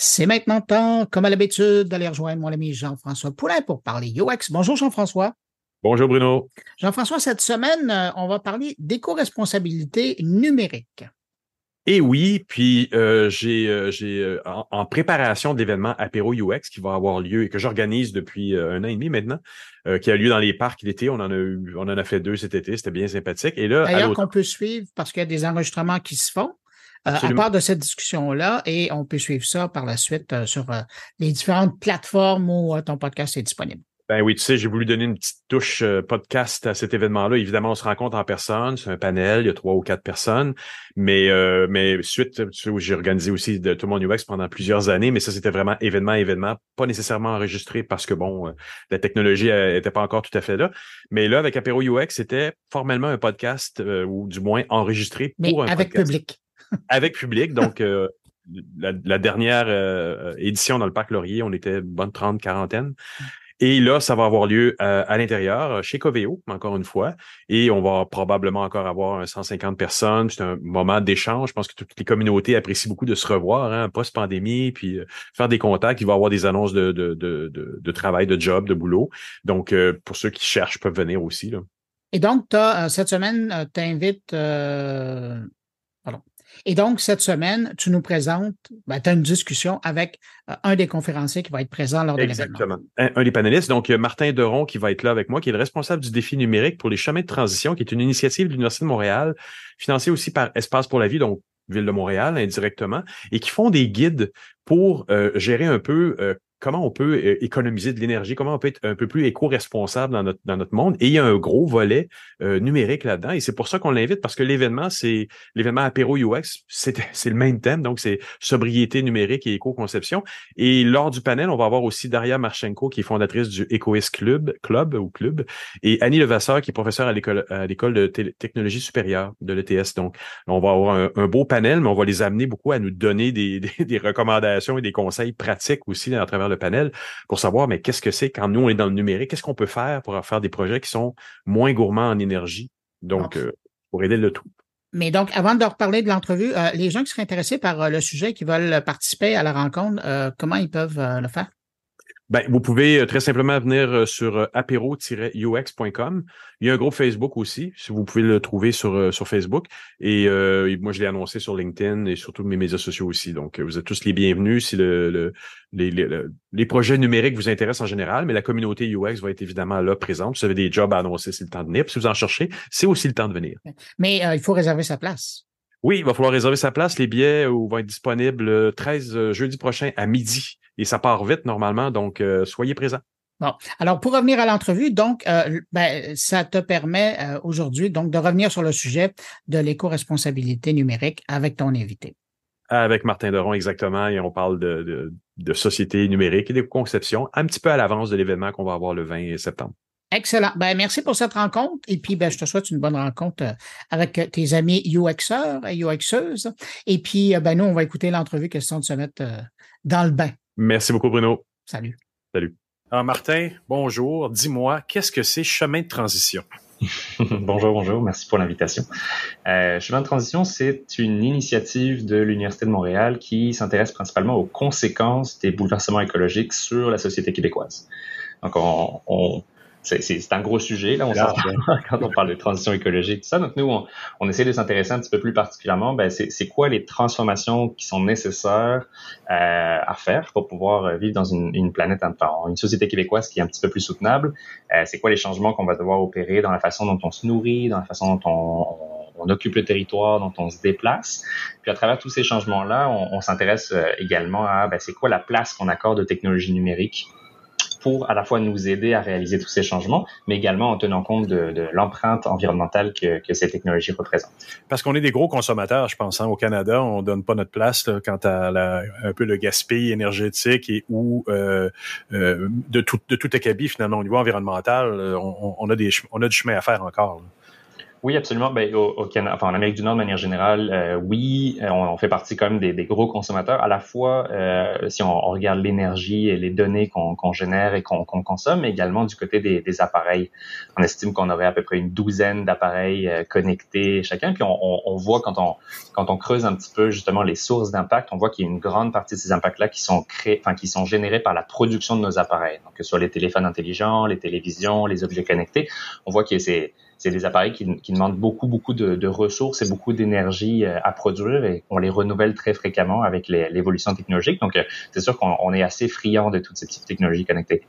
C'est maintenant temps, comme à l'habitude, d'aller rejoindre mon ami Jean-François Poulain pour parler UX. Bonjour Jean-François. Bonjour Bruno. Jean-François, cette semaine, euh, on va parler d'éco-responsabilité numérique. Et oui, puis euh, j'ai euh, en, préparation de l'événement Apéro UX qui va avoir lieu et que j'organise depuis un an et demi maintenant, qui a lieu dans les parcs l'été. On en a eu, on en a fait deux cet été, c'était bien sympathique. Et là, d'ailleurs qu'on peut suivre parce qu'il y a des enregistrements qui se font. À part de cette discussion-là, et on peut suivre ça par la suite sur les différentes plateformes où ton podcast est disponible. Ben oui, tu sais, j'ai voulu donner une petite touche euh, podcast à cet événement-là. Évidemment, on se rencontre en personne, c'est un panel, il y a trois ou quatre personnes. Mais euh, mais suite, tu sais, j'ai organisé aussi de tout mon UX pendant plusieurs années, mais ça c'était vraiment événement événement, pas nécessairement enregistré parce que bon, euh, la technologie était pas encore tout à fait là. Mais là, avec Apéro UX, c'était formellement un podcast ou du moins enregistré pour un avec public. Avec public, donc. La, la, dernière édition dans le parc Laurier, on était bonne trente, quarantaine. Et là, ça va avoir lieu euh, à l'intérieur, euh, chez Coveo, encore une fois. Et on va probablement encore avoir 150 personnes. C'est un moment d'échange. Je pense que toutes les communautés apprécient beaucoup de se revoir, hein, post-pandémie, puis euh, faire des contacts. Il va y avoir des annonces de, de, de, de, travail, de job, de boulot. Donc, pour ceux qui cherchent, peuvent venir aussi. Là. Et donc, as, cette semaine, tu invites et donc, cette semaine, tu nous présentes, ben, tu as une discussion avec euh, un des conférenciers qui va être présent lors de l'événement. Exactement. Un, des panélistes, donc Martin Deron qui va être là avec moi, qui est le responsable du défi numérique pour les chemins de transition, qui est une initiative de l'Université de Montréal, financée aussi par Espace pour la vie, donc Ville de Montréal indirectement, et qui font des guides pour euh, gérer un peu euh, comment on peut euh, économiser de l'énergie, comment on peut être un peu plus éco-responsable dans notre, dans notre monde. Et il y a un gros volet euh, numérique là-dedans. Et c'est pour ça qu'on l'invite, parce que l'événement, c'est l'événement Apéro UX, c'est le même thème, donc c'est sobriété numérique et éco-conception. Et lors du panel, on va avoir aussi Daria Marchenko, qui est fondatrice du EcoIS Club, Club ou Club, et Annie Levasseur, qui est professeure à l'école à l'école de technologie supérieure de l'ETS. Donc, on va avoir un, beau panel, mais on va les amener beaucoup à nous donner des, des, des recommandations et des conseils pratiques aussi à travers le panel pour savoir, mais qu'est-ce que c'est quand nous, on est dans le numérique? Qu'est-ce qu'on peut faire pour faire des projets qui sont moins gourmands en énergie? Donc, euh, pour aider le tout. Mais donc, avant de reparler de l'entrevue, euh, les gens qui seraient intéressés par euh, le sujet, qui veulent participer à la rencontre, comment ils peuvent le faire? Ben, vous pouvez euh, très simplement venir euh, sur euh, apéro-ux.com. Il y a un groupe Facebook aussi, si vous pouvez le trouver sur, sur Facebook. Et moi, je l'ai annoncé sur LinkedIn et sur tous mes médias sociaux aussi. Donc, vous êtes tous les bienvenus si le, le les, les, les, projets numériques vous intéressent en général, mais la communauté UX va être évidemment là présente. Si vous avez des jobs à annoncer, c'est le temps de venir. Puis si vous en cherchez, c'est aussi le temps de venir. Mais il faut réserver sa place. Oui, il va falloir réserver sa place. Les billets vont être disponibles 13 jeudi prochain à midi et ça part vite normalement, donc euh, soyez présents. Bon, alors pour revenir à l'entrevue, donc euh, ben, ça te permet euh, aujourd'hui donc de revenir sur le sujet de l'éco-responsabilité numérique avec ton invité. Avec Martin Deron, exactement, et on parle de, de, société numérique et de conception un petit peu à l'avance de l'événement qu'on va avoir le 20 septembre. Excellent. Ben, merci pour cette rencontre. Et puis, ben, je te souhaite une bonne rencontre avec tes amis UXeurs et UXeuses. Et puis, ben, nous, on va écouter l'entrevue question de se mettre dans le bain. Merci beaucoup, Bruno. Salut. Salut. Alors, Martin, bonjour. Dis-moi, qu'est-ce que c'est chemin de transition? bonjour, bonjour. Merci pour l'invitation. Euh, chemin de transition, c'est une initiative de l'Université de Montréal qui s'intéresse principalement aux conséquences des bouleversements écologiques sur la société québécoise. Donc, on, on c'est un gros sujet là, on quand on parle de transition écologique, tout ça. Donc nous, on, on essaie de s'intéresser un petit peu plus particulièrement, ben, c'est quoi les transformations qui sont nécessaires euh, à faire pour pouvoir vivre dans une, une planète, une société québécoise qui est un petit peu plus soutenable? Euh, c'est quoi les changements qu'on va devoir opérer dans la façon dont on se nourrit, dans la façon dont on, on occupe le territoire, dont on se déplace? Puis à travers tous ces changements-là, on, on s'intéresse euh, également à ben, c'est quoi la place qu'on accorde aux technologies numériques pour à la fois nous aider à réaliser tous ces changements, mais également en tenant compte de, l'empreinte environnementale que, ces technologies représentent. Parce qu'on est des gros consommateurs, je pense. Hein. Au Canada, on donne pas notre place quant à un peu le gaspillage énergétique et ou euh, euh, de tout de tout acabit finalement au niveau environnemental. Euh, on, a des on a du chemin à faire encore. Oui, absolument. Ben, au, Canada, enfin, en Amérique du Nord de manière générale, euh, oui, euh, on, fait partie quand même des, gros consommateurs. À la fois, euh, si on, regarde l'énergie et les données qu'on génère et qu'on consomme, mais également du côté des, des appareils. On estime qu'on aurait à peu près une douzaine d'appareils connectés chacun. Puis on, on, voit quand on quand on creuse un petit peu justement les sources d'impact, on voit qu'il y a une grande partie de ces impacts-là qui sont créés, enfin qui sont générés par la production de nos appareils. Donc que ce soit les téléphones intelligents, les télévisions, les objets connectés, on voit que c'est c'est des appareils qui, qui, demandent beaucoup, beaucoup de, de ressources et beaucoup d'énergie euh, à produire et on les renouvelle très fréquemment avec l'évolution technologique. Donc, euh, c'est sûr qu'on est assez friand de toutes ces petites technologies connectées.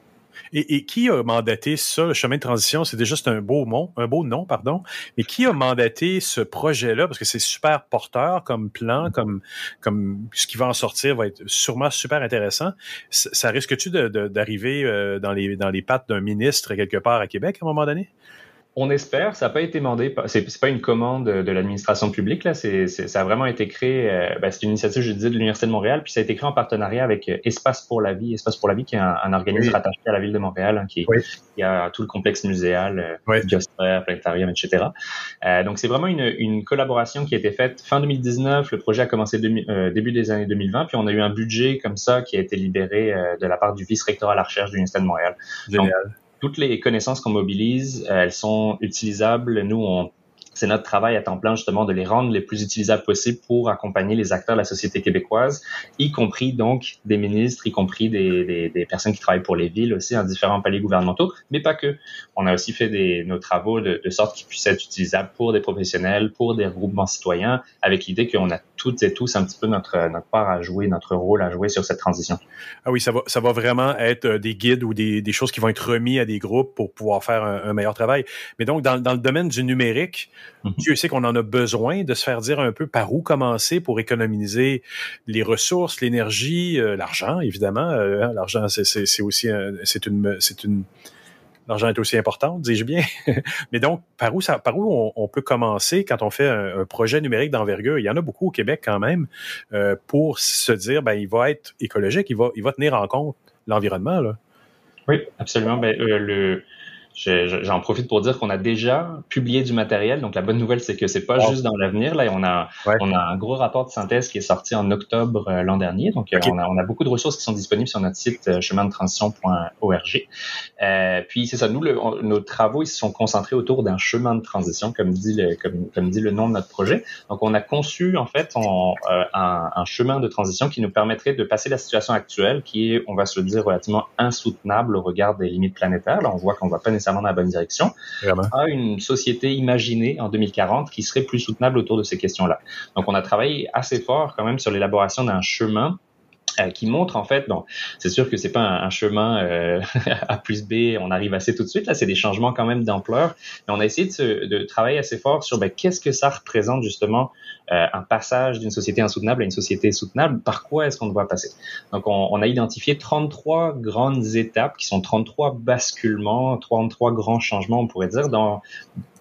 Et, et, qui a mandaté ça, le chemin de transition? C'est déjà un beau nom, un beau nom, pardon. Mais qui a mandaté ce projet-là? Parce que c'est super porteur comme plan, comme, comme ce qui va en sortir va être sûrement super intéressant. Ça, risque-tu d'arriver euh, dans les, dans les pattes d'un ministre quelque part à Québec à un moment donné? On espère, ça n'a pas été demandé, c'est pas une commande de l'administration publique, là, c'est, ça a vraiment été créé, euh, ben, c'est une initiative, je disais, de l'Université de Montréal, puis ça a été créé en partenariat avec euh, Espace pour la vie, Espace pour la vie, qui est un, organisme rattaché à la ville de Montréal, hein, qui, a tout le complexe muséal, euh, oui. biosphère, planétarium, etc. donc c'est vraiment une, collaboration qui a été faite fin 2019, le projet a commencé début des années 2020, puis on a eu un budget comme ça qui a été libéré de la part du vice-rectorat à la recherche de l'Université de Montréal. Génial toutes les connaissances qu'on mobilise, elles sont utilisables. Nous, on, c'est notre travail à temps plein justement de les rendre les plus utilisables possibles pour accompagner les acteurs de la société québécoise, y compris donc des ministres, y compris des, personnes qui travaillent pour les villes aussi en différents paliers gouvernementaux, mais pas que. On a aussi fait nos travaux de, sorte qu'ils puissent être utilisables pour des professionnels, pour des groupements citoyens, avec l'idée qu'on a toutes et tous un petit peu notre, notre part à jouer, notre rôle à jouer sur cette transition. Ah oui, ça va, vraiment être euh, des guides ou des, choses qui vont être remis à des groupes pour pouvoir faire un, meilleur travail. Mais donc, dans le domaine du numérique, Mhm. Dieu sait qu'on en a besoin de se faire dire un peu par où commencer pour économiser les ressources, l'énergie, euh, l'argent, évidemment. Euh, hein, l'argent, c'est aussi c'est une c'est une l'argent est aussi important, dis-je bien. Mais donc, par où ça, par où on, peut commencer quand on fait un, projet numérique d'envergure? Il y en a beaucoup au Québec quand même euh, pour se dire, ben il va être écologique, il va il va tenir en compte l'environnement là. Oui, absolument. Ben, le J'en profite pour dire qu'on a déjà publié du matériel. Donc la bonne nouvelle, c'est que c'est pas juste dans l'avenir. Là, on a on a un gros rapport de synthèse qui est sorti en octobre euh, l'an dernier. Donc euh, on, a, on, a, beaucoup de ressources qui sont disponibles sur notre site euh, chemindetransition.org. Euh, puis c'est ça. Nous, le, nos travaux ils se sont concentrés autour d'un chemin de transition, comme dit le comme, comme dit le nom de notre projet. Donc on a conçu en fait un, un chemin de transition qui nous permettrait de passer la situation actuelle, qui est, on va se le dire, relativement insoutenable au regard des limites planétaires. Là, on voit qu'on va pas nécessairement dans la bonne direction, à une société imaginée en 2040 qui serait plus soutenable autour de ces questions-là. Donc, on a travaillé assez fort quand même sur l'élaboration d'un chemin qui montre en fait, donc c'est sûr que c'est pas un, chemin euh, A plus B, on arrive assez tout de suite. Là, c'est des changements quand même d'ampleur. Mais on a essayé de, de travailler assez fort sur ben, qu'est-ce que ça représente justement euh, un passage d'une société insoutenable à une société soutenable. Par quoi est-ce qu'on doit passer? Donc, on, on, a identifié 33 grandes étapes qui sont 33 basculements, 33 grands changements, on pourrait dire, dans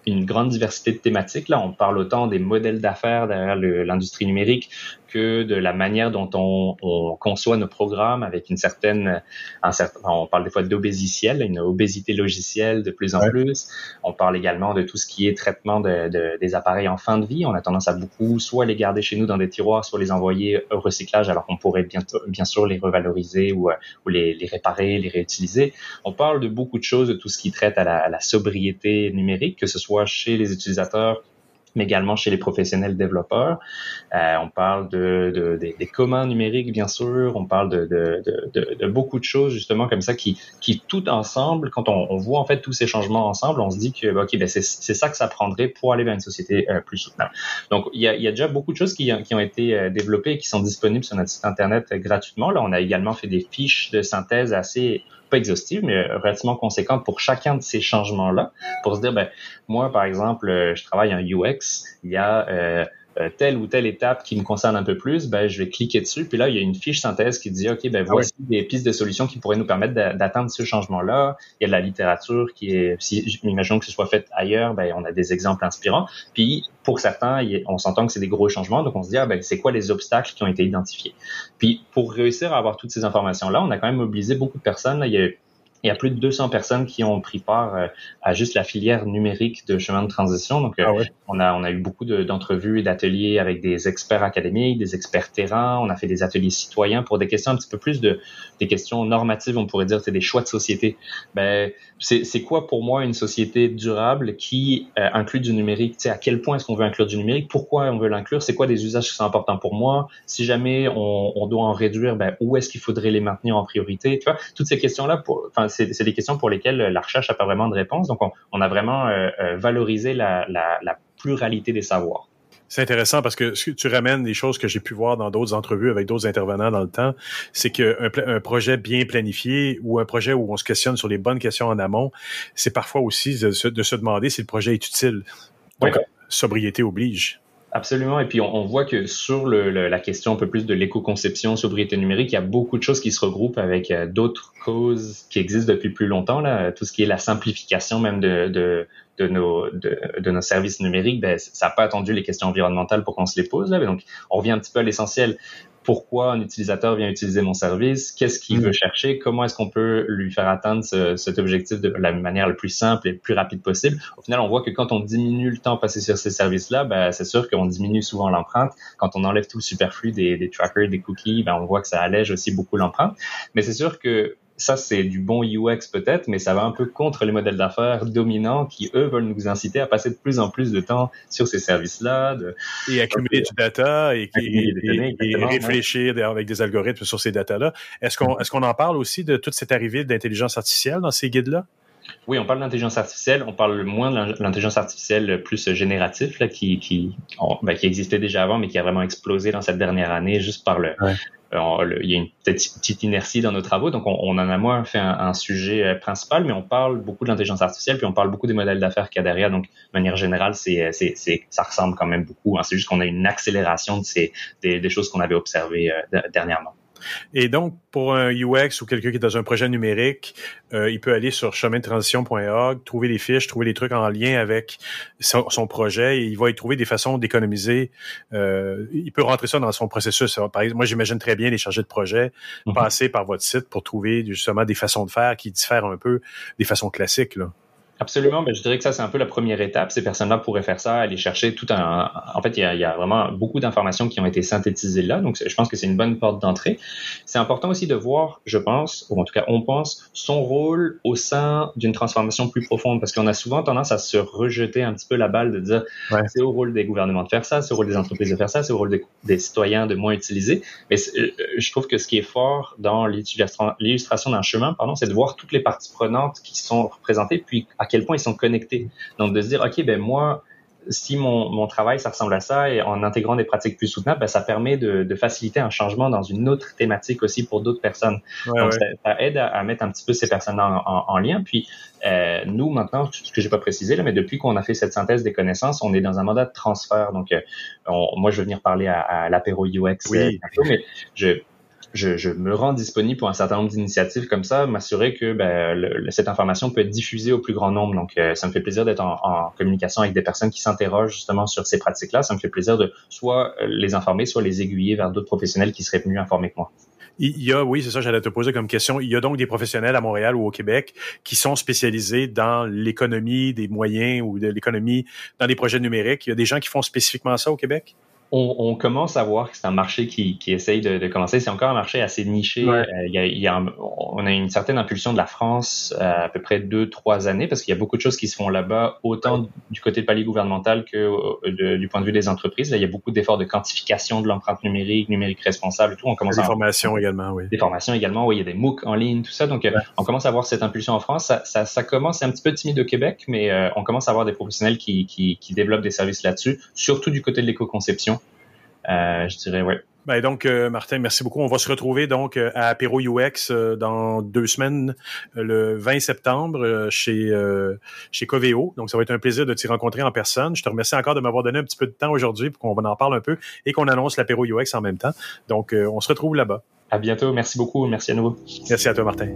une grande diversité de thématiques. Là, on parle autant des modèles d'affaires derrière l'industrie numérique que de la manière dont on, on, conçoit nos programmes avec une certaine, un certain, on parle des fois d'obésitiel, une obésité logicielle de plus en plus. On parle également de tout ce qui est traitement de, de, des appareils en fin de vie. On a tendance à beaucoup soit les garder chez nous dans des tiroirs, soit les envoyer au recyclage alors qu'on pourrait bien, bien sûr les revaloriser ou, ou les, les, réparer, les réutiliser. On parle de beaucoup de choses, de tout ce qui traite à la, à la sobriété numérique, que ce soit chez les utilisateurs mais également chez les professionnels développeurs. Euh, on parle de, des, communs numériques, bien sûr. On parle de, de, beaucoup de choses justement comme ça qui, qui tout ensemble, quand on, voit en fait tous ces changements ensemble, on se dit que ok, ben c'est ça que ça prendrait pour aller vers une société euh, plus soutenable. Donc il y a, y a déjà beaucoup de choses qui, qui ont été euh, développées et qui sont disponibles sur notre site internet gratuitement. Là, on a également fait des fiches de synthèse assez pas exhaustive, mais relativement conséquente pour chacun de ces changements-là, pour se dire, ben, moi, par exemple, euh, je travaille en UX, il y a euh, telle ou telle étape qui me concerne un peu plus, ben, je vais cliquer dessus. Puis là, il y a une fiche synthèse qui dit, OK, ben, ah voici des pistes de solutions qui pourraient nous permettre d'atteindre ce changement-là. Il y a de la littérature qui est, si, imaginons que ce soit fait ailleurs, ben, on a des exemples inspirants. Puis, pour certains, on s'entend que c'est des gros changements. Donc, on se dit, ah, ben, c'est quoi les obstacles qui ont été identifiés? Puis, pour réussir à avoir toutes ces informations-là, on a quand même mobilisé beaucoup de personnes. il y a il y a plus de 200 personnes qui ont pris part euh, à juste la filière numérique de chemin de transition. Donc, euh, ah on, a, on a eu beaucoup d'entrevues et d'ateliers avec des experts académiques, des experts terrain. On a fait des ateliers citoyens pour des questions un petit peu plus de des questions normatives. On pourrait dire c'est des choix de société. Ben, c'est quoi pour moi une société durable qui euh, inclut du numérique? Sais, à quel point est-ce qu'on veut inclure du numérique? Pourquoi on veut l'inclure? C'est quoi des usages qui sont importants pour moi? Si jamais on, on doit en réduire, ben, où est-ce qu'il faudrait les maintenir en priorité? Tu vois, toutes ces questions-là, pour, c'est des questions pour lesquelles la recherche n'a pas vraiment de réponse. Donc, on, a vraiment euh, euh, valorisé la, pluralité des savoirs. C'est intéressant parce que tu ramènes des choses que j'ai pu voir dans d'autres entrevues avec d'autres intervenants dans le temps. C'est qu'un un projet bien planifié ou un projet où on se questionne sur les bonnes questions en amont, c'est parfois aussi de se, demander si le projet est utile. Donc, sobriété oblige. Absolument. Et puis, on, voit que sur le, la question un peu plus de l'éco-conception, sobriété numérique, il y a beaucoup de choses qui se regroupent avec euh, d'autres causes qui existent depuis plus longtemps. Là. Tout ce qui est la simplification même de, nos services numériques, ben, ça n'a pas attendu les questions environnementales pour qu'on se les pose. Là. Donc, on revient un petit peu à l'essentiel pourquoi un utilisateur vient utiliser mon service, qu'est-ce qu'il mm. veut chercher, comment est-ce qu'on peut lui faire atteindre cet objectif de la manière la plus simple et plus rapide possible. Au final, on voit que quand on diminue le temps passé sur ces services-là, ben, c'est sûr qu'on diminue souvent l'empreinte. Quand on enlève tout le superflu des, des trackers, des cookies, ben, on voit que ça allège aussi beaucoup l'empreinte. Mais c'est sûr que ça, c'est du bon UX peut-être, mais ça va un peu contre les modèles d'affaires dominants qui, eux, veulent nous inciter à passer de plus en plus de temps sur ces services-là. De... Et accumuler du data et, réfléchir avec des algorithmes sur ces data-là. Est-ce qu'on est qu'on en parle aussi de toute cette arrivée d'intelligence artificielle dans ces guides-là? Oui, on parle d'intelligence artificielle. On parle moins de l'intelligence artificielle plus génératif, là, qui, qui, ben, qui existait déjà avant, mais qui a vraiment explosé dans cette dernière année juste par le, il y a une petite inertie dans nos travaux, donc on, on en a moins fait un, sujet euh, principal, mais on parle beaucoup de l'intelligence artificielle, puis on parle beaucoup des modèles d'affaires qu'il y a derrière. Donc, de manière générale, c'est, c'est, c'est, ça ressemble quand même beaucoup. Hein. C'est juste qu'on a une accélération de ces, des, des choses qu'on avait observées euh, dernièrement. Et donc, pour un UX ou quelqu'un qui est dans un projet numérique, euh, il peut aller sur chemintransition.org, trouver les fiches, trouver les trucs en lien avec son, projet et il va y trouver des façons d'économiser. Euh, il peut rentrer ça dans son processus. Par exemple, moi, j'imagine très bien les chargés de projet mhm. passer par votre site pour trouver justement des façons de faire qui diffèrent un peu des façons classiques. Là. Absolument, mais je dirais que ça, c'est un peu la première étape. Ces personnes-là pourraient faire ça, aller chercher tout un... En fait, il y a, il y a vraiment beaucoup d'informations qui ont été synthétisées là, donc je pense que c'est une bonne porte d'entrée. C'est important aussi de voir, je pense, ou en tout cas on pense, son rôle au sein d'une transformation plus profonde, parce qu'on a souvent tendance à se rejeter un petit peu la balle de dire c'est au rôle des gouvernements de faire ça, c'est au rôle des entreprises de faire ça, c'est au rôle des, citoyens de moins utiliser. Mais euh, je trouve que ce qui est fort dans l'illustration d'un chemin, pardon, c'est de voir toutes les parties prenantes qui sont représentées, puis à quel point ils sont connectés. Donc de se dire, OK, ben moi, si mon, mon, travail, ça ressemble à ça, et en intégrant des pratiques plus soutenables, ben, ça permet de, de, faciliter un changement dans une autre thématique aussi pour d'autres personnes. Donc, Ça, aide à, mettre un petit peu ces personnes en, en, lien. Puis, euh, nous, maintenant, ce que j'ai pas précisé, là, mais depuis qu'on a fait cette synthèse des connaissances, on est dans un mandat de transfert. Donc, euh, moi, je vais venir parler à, à l'apéro UX oui. Euh, mais je, je, me rends disponible pour un certain nombre d'initiatives comme ça, m'assurer que ben, cette information peut être diffusée au plus grand nombre. Donc, euh, ça me fait plaisir d'être en, communication avec des personnes qui s'interrogent justement sur ces pratiques-là. Ça me fait plaisir de soit les informer, soit les aiguiller vers d'autres professionnels qui seraient mieux informés que moi. Il y a, oui, c'est ça, j'allais te poser comme question. Il y a donc des professionnels à Montréal ou au Québec qui sont spécialisés dans l'économie des moyens ou de l'économie dans les projets numériques. Il y a des gens qui font spécifiquement ça au Québec? On, on, commence à voir que c'est un marché qui, qui essaye de, de commencer. C'est encore un marché assez niché. Euh, il y a, il y a on a une certaine impulsion de la France euh, à peu près deux, trois années parce qu'il y a beaucoup de choses qui se font là-bas, autant du côté de palier gouvernemental que euh, du point de vue des entreprises. Là, il y a beaucoup d'efforts de quantification de l'empreinte numérique, numérique responsable et tout. On commence des formations également, oui. Des formations également, oui. Il y a des MOOC en ligne, tout ça. Donc, on commence à voir cette impulsion en France. Ça, ça, ça commence, un petit peu timide au Québec, mais on commence à avoir des professionnels qui, qui, qui développent des services là-dessus, surtout du côté de l'éco-conception. Euh, je dirais, ouais. Ben donc, euh, Martin, merci beaucoup. On va se retrouver donc euh, à Apéro UX dans deux semaines, le 20 septembre, chez chez Coveo. Donc, ça va être un plaisir de t'y rencontrer en personne. Je te remercie encore de m'avoir donné un petit peu de temps aujourd'hui pour qu'on en parle un peu et qu'on annonce l'Apéro UX en même temps. Donc, on se retrouve là-bas. À bientôt. Merci beaucoup. Merci à nouveau. Merci à toi, Martin.